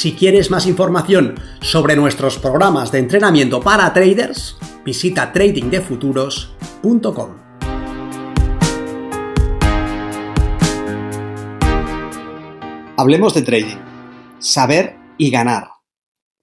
Si quieres más información sobre nuestros programas de entrenamiento para traders, visita tradingdefuturos.com. Hablemos de trading, saber y ganar.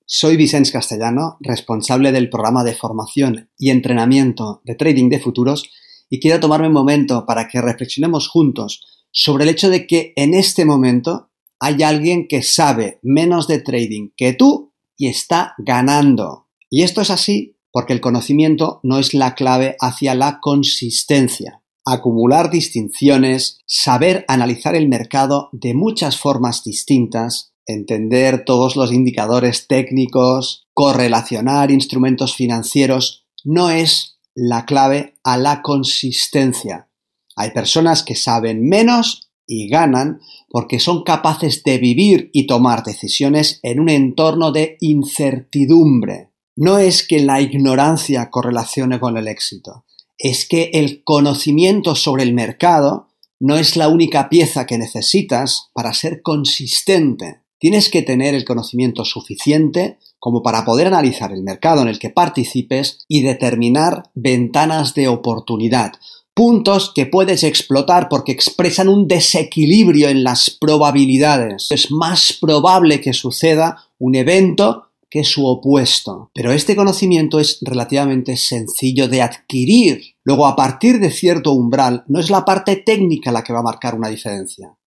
Soy Vicens Castellano, responsable del programa de formación y entrenamiento de trading de futuros y quiero tomarme un momento para que reflexionemos juntos sobre el hecho de que en este momento hay alguien que sabe menos de trading que tú y está ganando. Y esto es así porque el conocimiento no es la clave hacia la consistencia. Acumular distinciones, saber analizar el mercado de muchas formas distintas, entender todos los indicadores técnicos, correlacionar instrumentos financieros, no es la clave a la consistencia. Hay personas que saben menos y ganan porque son capaces de vivir y tomar decisiones en un entorno de incertidumbre. No es que la ignorancia correlacione con el éxito, es que el conocimiento sobre el mercado no es la única pieza que necesitas para ser consistente. Tienes que tener el conocimiento suficiente como para poder analizar el mercado en el que participes y determinar ventanas de oportunidad, puntos que puedes explotar porque expresan un desequilibrio en las probabilidades. Es más probable que suceda un evento que su opuesto. Pero este conocimiento es relativamente sencillo de adquirir. Luego, a partir de cierto umbral, no es la parte técnica la que va a marcar una diferencia.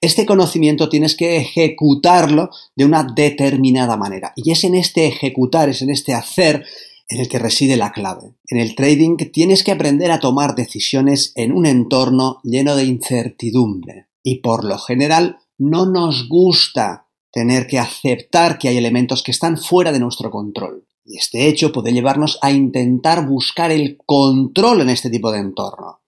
Este conocimiento tienes que ejecutarlo de una determinada manera. Y es en este ejecutar, es en este hacer, en el que reside la clave. En el trading tienes que aprender a tomar decisiones en un entorno lleno de incertidumbre. Y por lo general no nos gusta tener que aceptar que hay elementos que están fuera de nuestro control. Y este hecho puede llevarnos a intentar buscar el control en este tipo de entorno.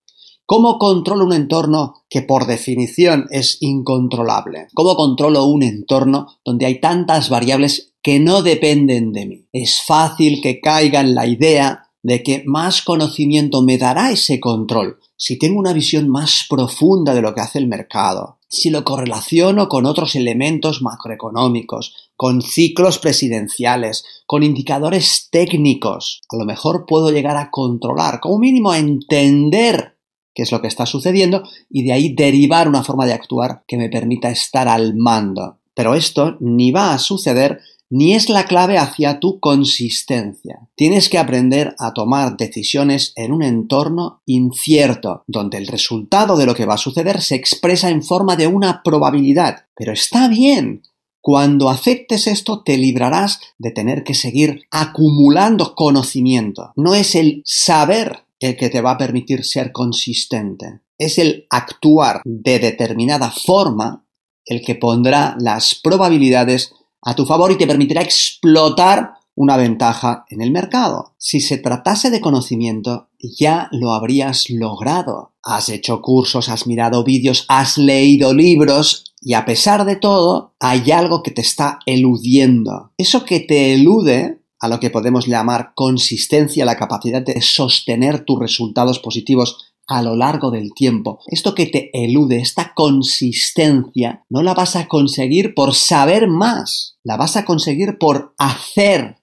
¿Cómo controlo un entorno que por definición es incontrolable? ¿Cómo controlo un entorno donde hay tantas variables que no dependen de mí. Es fácil que caiga en la idea de que más conocimiento me dará ese control si tengo una visión más profunda de lo que hace el mercado, si lo correlaciono con otros elementos macroeconómicos, con ciclos presidenciales, con indicadores técnicos, a lo mejor puedo llegar a controlar, como mínimo a entender qué es lo que está sucediendo y de ahí derivar una forma de actuar que me permita estar al mando. Pero esto ni va a suceder ni es la clave hacia tu consistencia. Tienes que aprender a tomar decisiones en un entorno incierto, donde el resultado de lo que va a suceder se expresa en forma de una probabilidad. Pero está bien. Cuando aceptes esto te librarás de tener que seguir acumulando conocimiento. No es el saber el que te va a permitir ser consistente. Es el actuar de determinada forma el que pondrá las probabilidades a tu favor y te permitirá explotar una ventaja en el mercado. Si se tratase de conocimiento, ya lo habrías logrado. Has hecho cursos, has mirado vídeos, has leído libros y a pesar de todo, hay algo que te está eludiendo. Eso que te elude a lo que podemos llamar consistencia, la capacidad de sostener tus resultados positivos a lo largo del tiempo. Esto que te elude, esta consistencia, no la vas a conseguir por saber más, la vas a conseguir por hacer,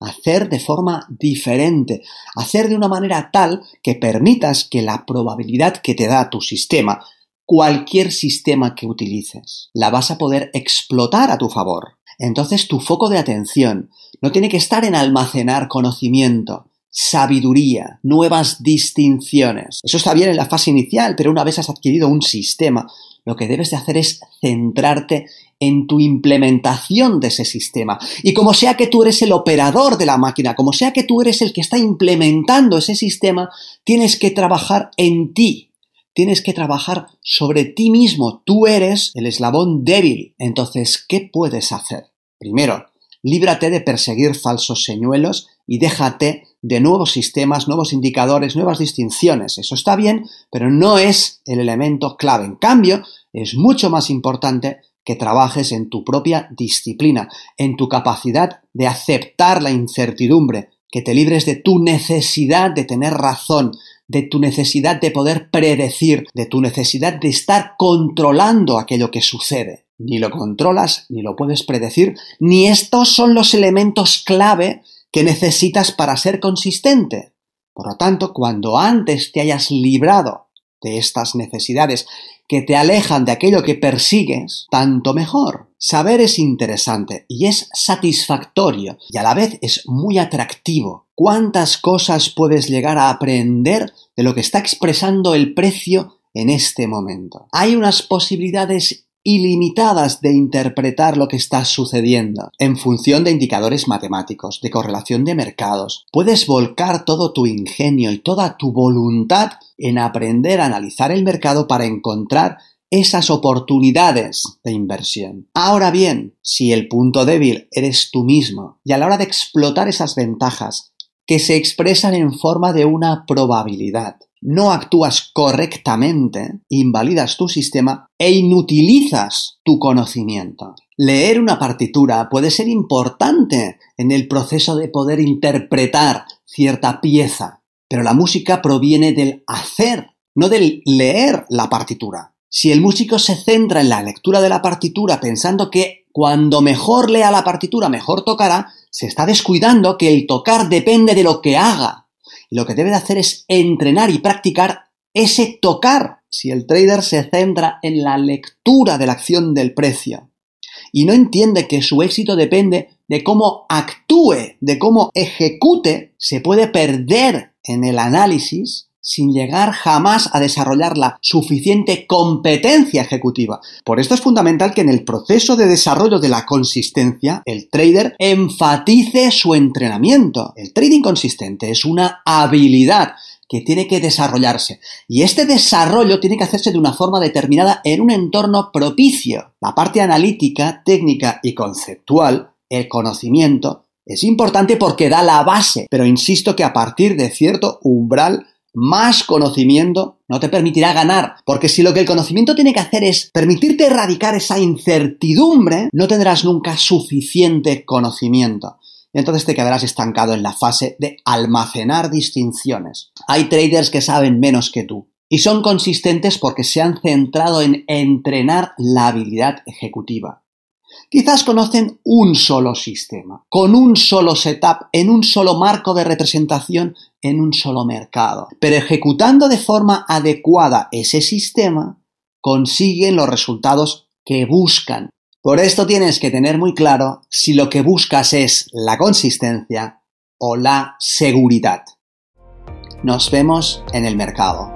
hacer de forma diferente, hacer de una manera tal que permitas que la probabilidad que te da tu sistema, cualquier sistema que utilices, la vas a poder explotar a tu favor. Entonces tu foco de atención no tiene que estar en almacenar conocimiento, sabiduría, nuevas distinciones. Eso está bien en la fase inicial, pero una vez has adquirido un sistema, lo que debes de hacer es centrarte en tu implementación de ese sistema. Y como sea que tú eres el operador de la máquina, como sea que tú eres el que está implementando ese sistema, tienes que trabajar en ti. Tienes que trabajar sobre ti mismo. Tú eres el eslabón débil. Entonces, ¿qué puedes hacer? Primero, líbrate de perseguir falsos señuelos y déjate de nuevos sistemas, nuevos indicadores, nuevas distinciones. Eso está bien, pero no es el elemento clave. En cambio, es mucho más importante que trabajes en tu propia disciplina, en tu capacidad de aceptar la incertidumbre, que te libres de tu necesidad de tener razón, de tu necesidad de poder predecir, de tu necesidad de estar controlando aquello que sucede. Ni lo controlas, ni lo puedes predecir, ni estos son los elementos clave que necesitas para ser consistente. Por lo tanto, cuando antes te hayas librado de estas necesidades que te alejan de aquello que persigues, tanto mejor. Saber es interesante y es satisfactorio y a la vez es muy atractivo. ¿Cuántas cosas puedes llegar a aprender de lo que está expresando el precio en este momento? Hay unas posibilidades ilimitadas de interpretar lo que está sucediendo en función de indicadores matemáticos, de correlación de mercados. Puedes volcar todo tu ingenio y toda tu voluntad en aprender a analizar el mercado para encontrar esas oportunidades de inversión. Ahora bien, si el punto débil eres tú mismo y a la hora de explotar esas ventajas que se expresan en forma de una probabilidad, no actúas correctamente, invalidas tu sistema e inutilizas tu conocimiento. Leer una partitura puede ser importante en el proceso de poder interpretar cierta pieza, pero la música proviene del hacer, no del leer la partitura. Si el músico se centra en la lectura de la partitura pensando que cuando mejor lea la partitura mejor tocará, se está descuidando que el tocar depende de lo que haga, lo que debe de hacer es entrenar y practicar ese tocar si el trader se centra en la lectura de la acción del precio. Y no entiende que su éxito depende de cómo actúe, de cómo ejecute, se puede perder en el análisis sin llegar jamás a desarrollar la suficiente competencia ejecutiva. Por esto es fundamental que en el proceso de desarrollo de la consistencia, el trader enfatice su entrenamiento. El trading consistente es una habilidad que tiene que desarrollarse. Y este desarrollo tiene que hacerse de una forma determinada en un entorno propicio. La parte analítica, técnica y conceptual, el conocimiento, es importante porque da la base, pero insisto que a partir de cierto umbral más conocimiento no te permitirá ganar, porque si lo que el conocimiento tiene que hacer es permitirte erradicar esa incertidumbre, no tendrás nunca suficiente conocimiento. Entonces te quedarás estancado en la fase de almacenar distinciones. Hay traders que saben menos que tú y son consistentes porque se han centrado en entrenar la habilidad ejecutiva. Quizás conocen un solo sistema, con un solo setup, en un solo marco de representación, en un solo mercado. Pero ejecutando de forma adecuada ese sistema, consiguen los resultados que buscan. Por esto tienes que tener muy claro si lo que buscas es la consistencia o la seguridad. Nos vemos en el mercado.